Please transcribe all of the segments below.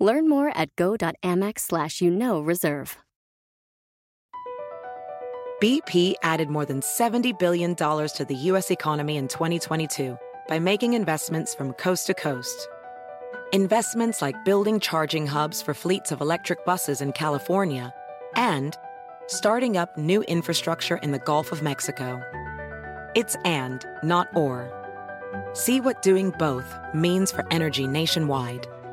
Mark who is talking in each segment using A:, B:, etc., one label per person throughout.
A: Learn more at go.amex slash you know reserve.
B: BP added more than $70 billion to the U.S. economy in 2022 by making investments from coast to coast. Investments like building charging hubs for fleets of electric buses in California and starting up new infrastructure in the Gulf of Mexico. It's and, not or. See what doing both means for energy nationwide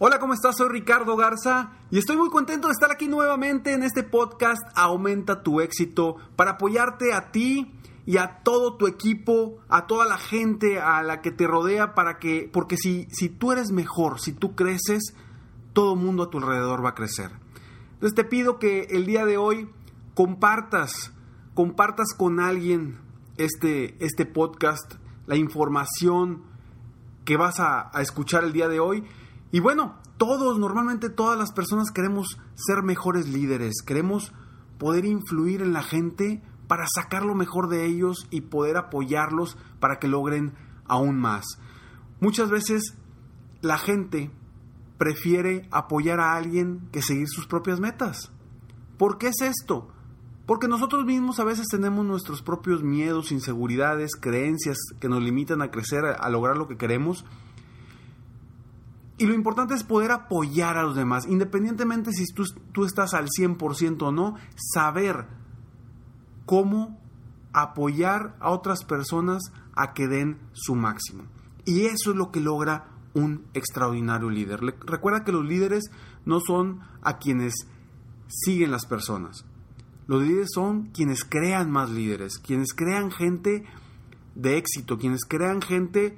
C: Hola, ¿cómo estás? Soy Ricardo Garza y estoy muy contento de estar aquí nuevamente en este podcast Aumenta tu éxito para apoyarte a ti y a todo tu equipo, a toda la gente a la que te rodea para que porque si si tú eres mejor, si tú creces, todo mundo a tu alrededor va a crecer. Entonces te pido que el día de hoy compartas, compartas con alguien este, este podcast, la información que vas a escuchar el día de hoy. Y bueno, todos, normalmente todas las personas queremos ser mejores líderes, queremos poder influir en la gente para sacar lo mejor de ellos y poder apoyarlos para que logren aún más. Muchas veces la gente prefiere apoyar a alguien que seguir sus propias metas. ¿Por qué es esto? Porque nosotros mismos a veces tenemos nuestros propios miedos, inseguridades, creencias que nos limitan a crecer, a, lograr lo que queremos. Y lo importante es poder apoyar a los demás, independientemente si tú, tú estás al 100% o no, saber cómo apoyar a otras personas a que den su máximo. Y eso es lo que logra un extraordinario líder. Recuerda que los líderes no son a quienes siguen las personas. Los líderes son quienes crean más líderes, quienes crean gente de éxito, quienes crean gente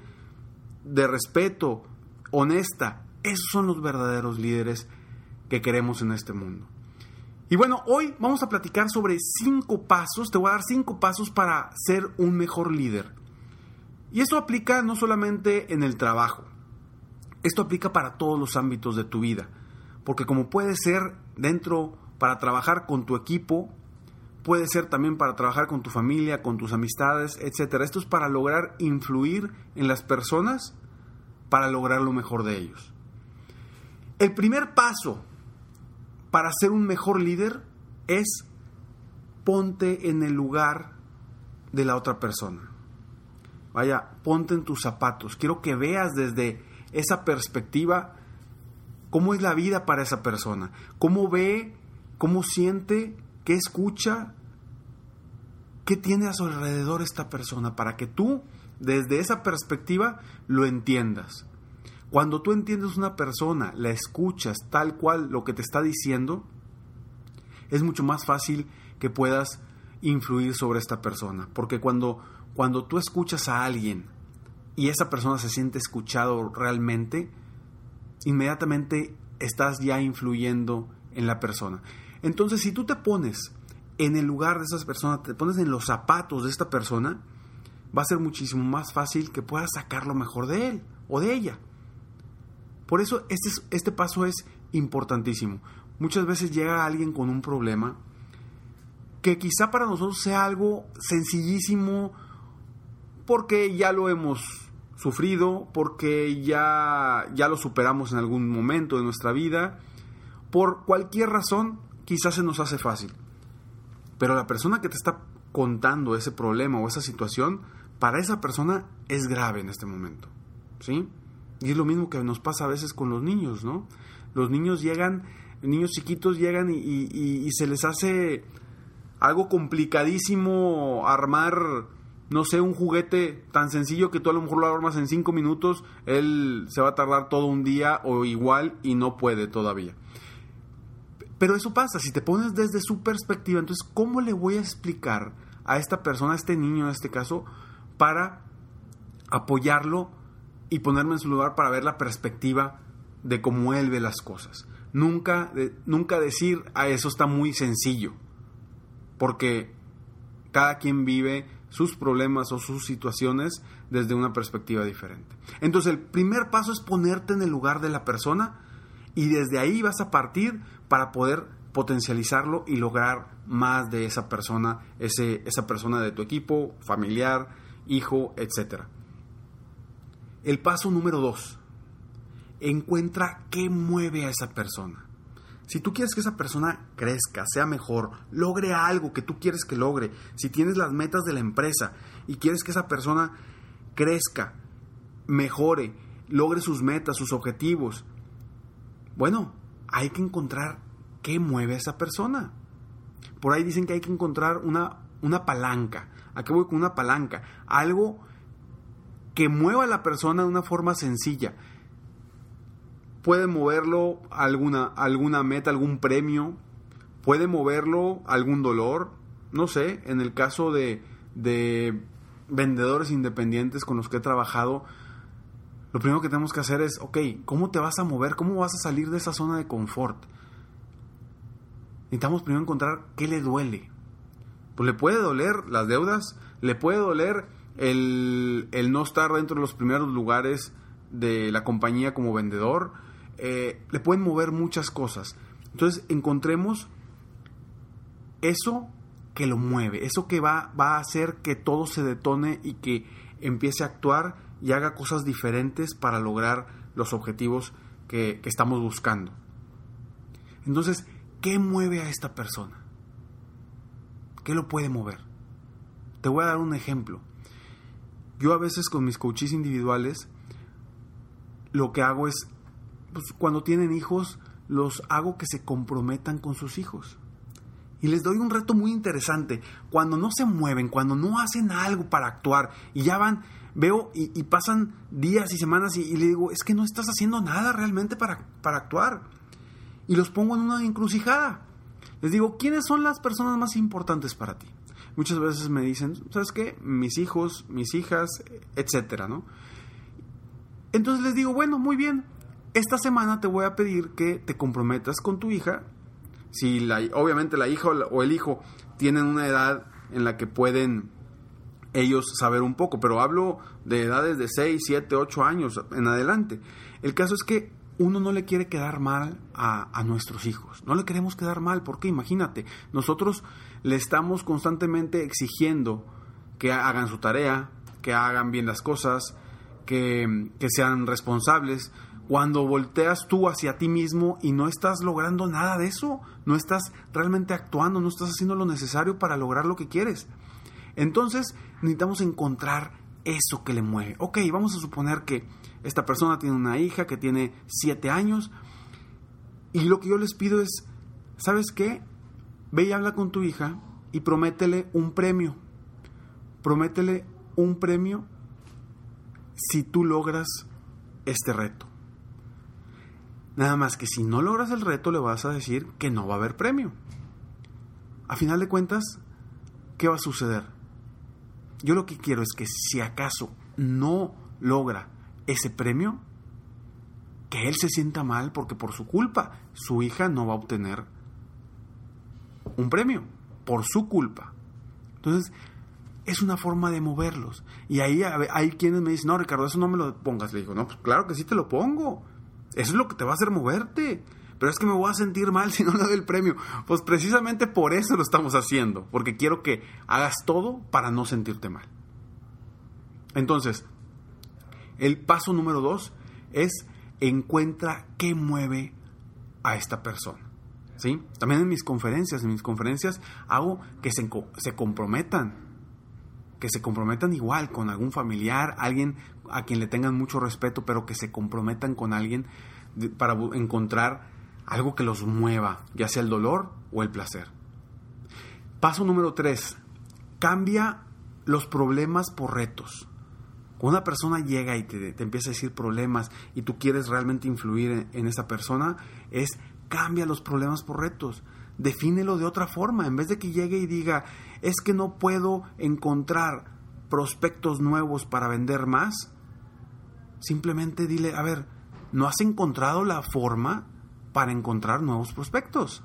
C: de respeto, honesta. Esos son los verdaderos líderes que queremos en este mundo. Y bueno, hoy vamos a platicar sobre cinco pasos, te voy a dar cinco pasos para ser un mejor líder. Y esto aplica no solamente en el trabajo, esto aplica para todos los ámbitos de tu vida, porque como puede ser dentro para trabajar con tu equipo, puede ser también para trabajar con tu familia, con tus amistades, etc. Esto es para lograr influir en las personas, para lograr lo mejor de ellos. El primer paso para ser un mejor líder es ponte en el lugar de la otra persona. Vaya, ponte en tus zapatos. Quiero que veas desde esa perspectiva cómo es la vida para esa persona, cómo ve, cómo siente, qué escucha, qué tiene a su alrededor esta persona, para que tú desde esa perspectiva lo entiendas. Cuando tú entiendes una persona, la escuchas tal cual lo que te está diciendo, es mucho más fácil que puedas influir sobre esta persona. Porque cuando, cuando tú escuchas a alguien y esa persona se siente escuchado realmente, inmediatamente estás ya influyendo en la persona. Entonces, si tú te pones en el lugar de esas personas, te pones en los zapatos de esta persona, va a ser muchísimo más fácil que puedas sacar lo mejor de él o de ella. Por eso este, este paso es importantísimo. Muchas veces llega alguien con un problema que quizá para nosotros sea algo sencillísimo porque ya lo hemos sufrido, porque ya, ya lo superamos en algún momento de nuestra vida. Por cualquier razón, quizás se nos hace fácil. Pero la persona que te está contando ese problema o esa situación, para esa persona es grave en este momento. ¿Sí? Y es lo mismo que nos pasa a veces con los niños, ¿no? Los niños llegan, niños chiquitos llegan y, se les hace algo complicadísimo armar, no sé, un juguete tan sencillo que tú a lo mejor lo armas en cinco minutos, él se va a tardar todo un día o igual y no puede todavía. Pero eso pasa, si te pones desde su perspectiva, entonces, ¿cómo le voy a explicar a esta persona, a este niño en este caso, para apoyarlo y ponerme en su lugar para ver la perspectiva de cómo él ve las cosas? Nunca, nunca decir a eso está muy sencillo, porque cada quien vive sus problemas o sus situaciones desde una perspectiva diferente. Entonces el primer paso es ponerte en el lugar de la persona y desde ahí vas a partir para poder potencializarlo y lograr más de esa persona, ese, esa persona de tu equipo, familiar, hijo, etc. El paso número dos, encuentra qué mueve a esa persona. Si tú quieres que esa persona crezca, sea mejor, logre algo que tú quieres que logre, si tienes las metas de la empresa y quieres que esa persona crezca, mejore, logre sus metas, sus objetivos, bueno, hay que encontrar qué mueve a esa persona. Por ahí dicen que hay que encontrar una, una palanca. ¿A qué voy con una palanca? Algo que mueva a la persona de una forma sencilla. Puede moverlo alguna, alguna meta, algún premio. Puede moverlo algún dolor. No sé, en el caso de, de vendedores independientes con los que he trabajado, lo primero que tenemos que hacer es, ok, ¿cómo te vas a mover? ¿Cómo vas a salir de esa zona de confort? Necesitamos primero encontrar qué le duele. Pues le puede doler las deudas, le puede doler el, no estar dentro de los primeros lugares de la compañía como vendedor, eh, le pueden mover muchas cosas. Entonces encontremos eso que lo mueve, eso que va, va a hacer que todo se detone y que empiece a actuar y haga cosas diferentes para lograr los objetivos que, estamos buscando. Entonces, ¿qué mueve a esta persona? ¿Qué lo puede mover? Te voy a dar un ejemplo. Yo a veces con mis coaches individuales lo que hago es, pues, cuando tienen hijos, los hago que se comprometan con sus hijos. Y les doy un reto muy interesante. Cuando no se mueven, cuando no hacen algo para actuar y ya van veo y, pasan días y semanas y, le digo, es que no estás haciendo nada realmente para, para actuar. Y los pongo en una encrucijada. Les digo, ¿quiénes son las personas más importantes para ti? Muchas veces me dicen, ¿sabes qué? Mis hijos, mis hijas, etcétera, ¿no? Entonces les digo, bueno, muy bien, esta semana te voy a pedir que te comprometas con tu hija. Si la, obviamente la hija o el hijo tienen una edad en la que pueden ellos saber un poco, pero hablo de edades de 6, 7, 8 años en adelante. El caso es que uno no le quiere quedar mal a, nuestros hijos, no le queremos quedar mal, porque imagínate, nosotros le estamos constantemente exigiendo que hagan su tarea, que hagan bien las cosas, que, que sean responsables, cuando volteas tú hacia ti mismo y no estás logrando nada de eso, no estás realmente actuando, no estás haciendo lo necesario para lograr lo que quieres. Entonces necesitamos encontrar eso que le mueve. Ok, vamos a suponer que esta persona tiene una hija que tiene 7 años y lo que yo les pido es, ¿sabes qué? Ve y habla con tu hija y prométele un premio. Prométele un premio si tú logras este reto. Nada más que si no logras el reto le vas a decir que no va a haber premio. A final de cuentas, ¿qué va a suceder? Yo lo que quiero es que si acaso no logra ese premio, que él se sienta mal porque por su culpa su hija no va a obtener un premio, por su culpa. Entonces, es una forma de moverlos. Y ahí hay quienes me dicen, no, Ricardo, eso no me lo pongas. Le digo, no, pues claro que sí te lo pongo. Eso es lo que te va a hacer moverte pero es que me voy a sentir mal si no le doy el premio. Pues precisamente por eso lo estamos haciendo, porque quiero que hagas todo para no sentirte mal. Entonces, el paso número dos es encuentra qué mueve a esta persona. ¿Sí? También en mis conferencias, en mis conferencias hago que se, se comprometan, que se comprometan igual con algún familiar, alguien a quien le tengan mucho respeto, pero que se comprometan con alguien para encontrar algo que los mueva, ya sea el dolor o el placer. Paso número tres, cambia los problemas por retos. Cuando una persona llega y te, empieza a decir problemas y tú quieres realmente influir en, en esa persona, es cambia los problemas por retos. Defínelo de otra forma. En vez de que llegue y diga, es que no puedo encontrar prospectos nuevos para vender más, simplemente dile, a ver, ¿no has encontrado la forma para encontrar nuevos prospectos?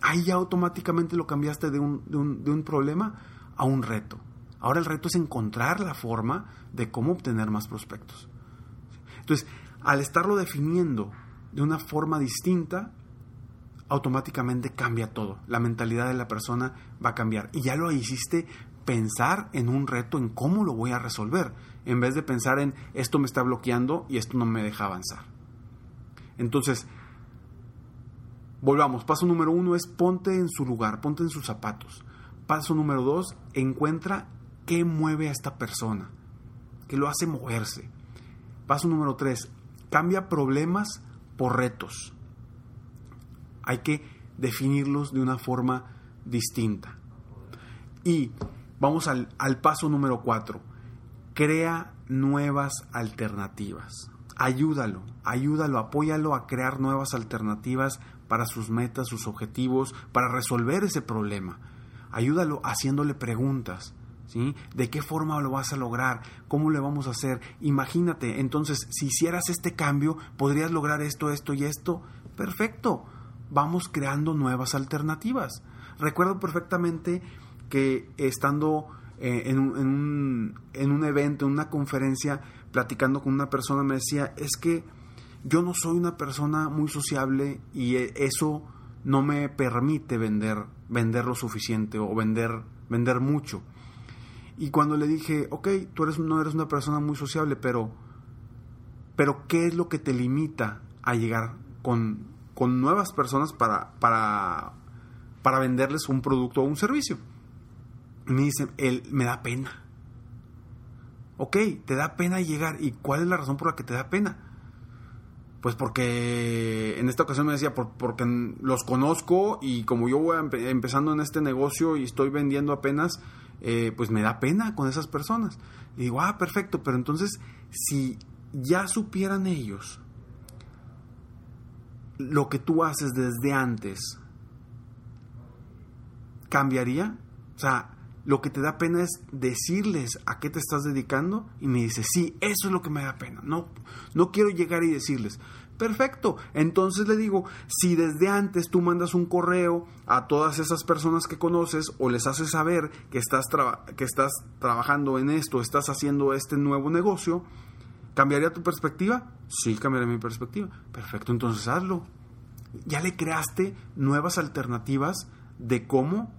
C: Ahí ya automáticamente lo cambiaste de un, de un, de un problema a un reto. Ahora el reto es encontrar la forma de cómo obtener más prospectos. Entonces, al estarlo definiendo de una forma distinta, automáticamente cambia todo. La mentalidad de la persona va a cambiar. Y ya lo hiciste pensar en un reto, en cómo lo voy a resolver, en vez de pensar en esto me está bloqueando y esto no me deja avanzar. Entonces, volvamos. Paso número uno es ponte en su lugar, ponte en sus zapatos. Paso número dos, encuentra qué mueve a esta persona, qué lo hace moverse. Paso número tres, cambia problemas por retos. Hay que definirlos de una forma distinta. Y vamos al, paso número cuatro. Crea nuevas alternativas. Ayúdalo, ayúdalo, apóyalo a crear nuevas alternativas para sus metas, sus objetivos, para resolver ese problema. Ayúdalo haciéndole preguntas. ¿Sí? ¿De qué forma lo vas a lograr? ¿Cómo le vamos a hacer? Imagínate, entonces, si hicieras este cambio, podrías lograr esto, esto y esto. Perfecto. Vamos creando nuevas alternativas. Recuerdo perfectamente que estando eh, en, un, en un evento, en una conferencia, platicando con una persona, me decía, es que yo no soy una persona muy sociable y eh, eso no me permite vender, vender lo suficiente o vender, vender mucho. Y cuando le dije, ok, tú eres, no eres una persona muy sociable, pero, pero ¿qué es lo que te limita a llegar con, con nuevas personas para, para, para venderles un producto o un servicio? Y me dice, él me da pena. Ok, te da pena llegar. ¿Y cuál es la razón por la que te da pena? Pues porque en esta ocasión me decía, porque los conozco y como yo voy empezando en este negocio y estoy vendiendo apenas, eh, pues me da pena con esas personas. Y digo, ah, perfecto, pero entonces si ya supieran ellos lo que tú haces desde antes, ¿cambiaría? O sea, lo que te da pena es decirles a qué te estás dedicando y me dice, sí, eso es lo que me da pena. No, no quiero llegar y decirles, Perfecto. Entonces le digo, si desde antes tú mandas un correo a todas esas personas que conoces o les haces saber que estás, que estás trabajando en esto, estás haciendo este nuevo negocio, ¿cambiaría tu perspectiva? Sí, cambiaría mi perspectiva. Perfecto, entonces hazlo. Ya le creaste nuevas alternativas de cómo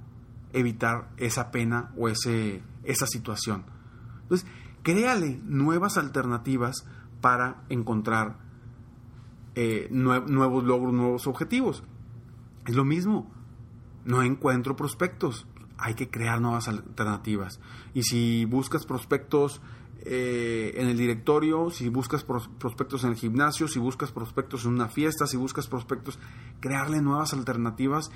C: evitar esa pena o ese, esa situación. Entonces, créale nuevas alternativas para encontrar eh, nuevos logros, nuevos objetivos. Es lo mismo. No encuentro prospectos. Hay que crear nuevas alternativas. Y si buscas prospectos eh, en el directorio, si buscas prospectos en el gimnasio, si buscas prospectos en una fiesta, si buscas prospectos, crearle nuevas alternativas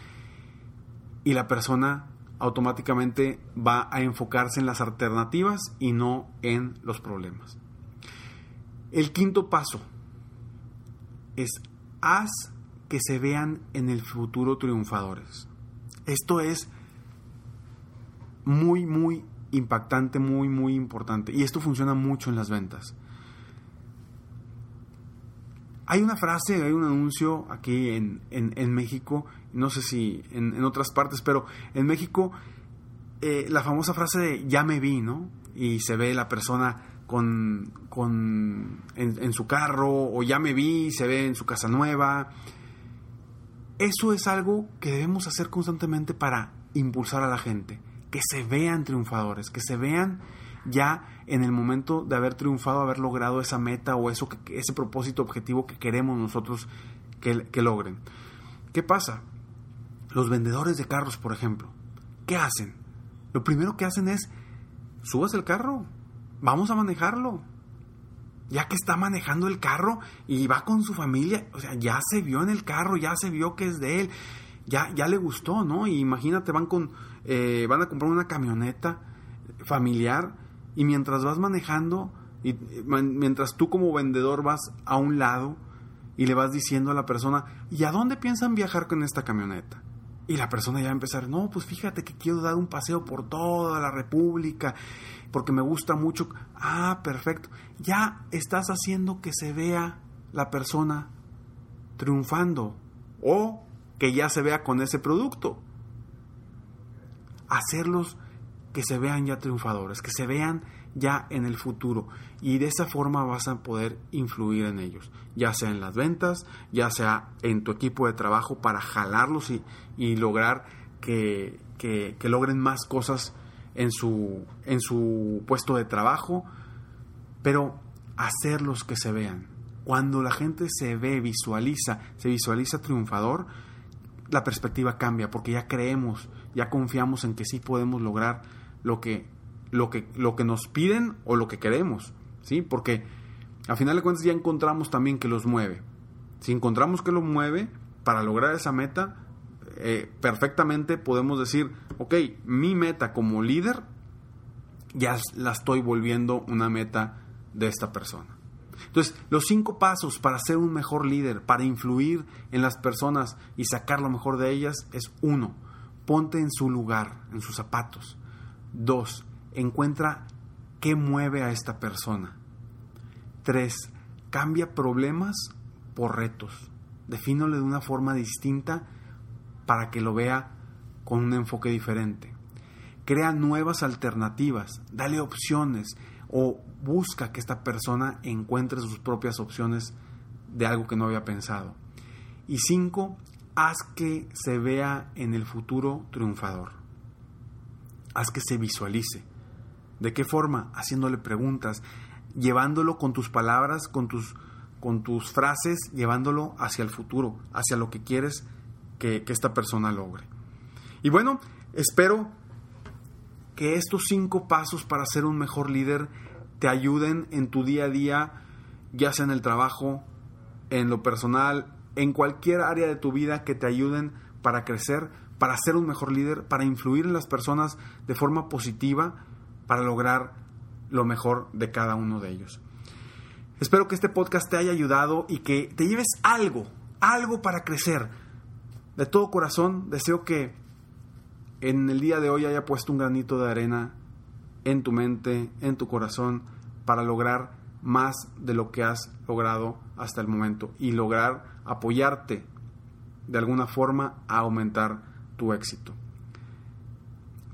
C: y la persona automáticamente va a enfocarse en las alternativas y no en los problemas. El quinto paso, es haz que se vean en el futuro triunfadores. Esto es muy, muy impactante, muy, muy importante. Y esto funciona mucho en las ventas. Hay una frase, hay un anuncio aquí en, en, México, no sé si en, otras partes, pero en México eh, la famosa frase de ya me vi, ¿no? Y se ve la persona con, con en, su carro o ya me vi, se ve en su casa nueva. Eso es algo que debemos hacer constantemente para impulsar a la gente, que se vean triunfadores, que se vean ya en el momento de haber triunfado, haber logrado esa meta o eso, ese propósito objetivo que queremos nosotros que, que logren. ¿Qué pasa? Los vendedores de carros, por ejemplo, ¿qué hacen? Lo primero que hacen es, subas el carro, vamos a manejarlo. Ya que está manejando el carro y va con su familia, o sea, ya se vio en el carro, ya se vio que es de él. ya, ya le gustó, ¿no? Y imagínate, van, con, eh, van a comprar una camioneta familiar y mientras vas manejando, y mientras tú como vendedor vas a un lado y le vas diciendo a la persona, ¿y a dónde piensan viajar con esta camioneta? Y la persona ya va a empezar, no, pues fíjate que quiero dar un paseo por toda la República, porque me gusta mucho. Ah, perfecto. Ya estás haciendo que se vea la persona triunfando o que ya se vea con ese producto. Hacerlos que se vean ya triunfadores, que se vean ya en el futuro. Y de esa forma vas a poder influir en ellos, ya sea en las ventas, ya sea en tu equipo de trabajo para jalarlos y, lograr que, que, logren más cosas en su, en su puesto de trabajo, pero hacerlos que se vean. Cuando la gente se ve, visualiza, se visualiza triunfador, la perspectiva cambia porque ya creemos, ya confiamos en que sí podemos lograr lo que, lo que, lo que nos piden o lo que queremos, ¿sí? Porque al final de cuentas ya encontramos también que los mueve. Si encontramos que lo mueve para lograr esa meta, eh, perfectamente podemos decir, ok, mi meta como líder ya la estoy volviendo una meta de esta persona. Entonces, los cinco pasos para ser un mejor líder, para influir en las personas y sacar lo mejor de ellas es uno, ponte en su lugar, en sus zapatos. Dos, encuentra qué mueve a esta persona. Tres, cambia problemas por retos. Defínole de una forma distinta para que lo vea con un enfoque diferente. Crea nuevas alternativas, dale opciones o busca que esta persona encuentre sus propias opciones de algo que no había pensado. Y cinco, haz que se vea en el futuro triunfador. Haz que se visualice. ¿De qué forma? Haciéndole preguntas, llevándolo con tus palabras, con tus, con tus frases, llevándolo hacia el futuro, hacia lo que quieres que, que esta persona logre. Y bueno, espero que estos cinco pasos para ser un mejor líder te ayuden en tu día a día, ya sea en el trabajo, en lo personal, en cualquier área de tu vida que te ayuden para crecer, para ser un mejor líder, para influir en las personas de forma positiva, para lograr lo mejor de cada uno de ellos. Espero que este podcast te haya ayudado y que te lleves algo, algo para crecer. De todo corazón deseo que en el día de hoy haya puesto un granito de arena en tu mente, en tu corazón, para lograr más de lo que has logrado hasta el momento y lograr apoyarte de alguna forma a aumentar tu éxito.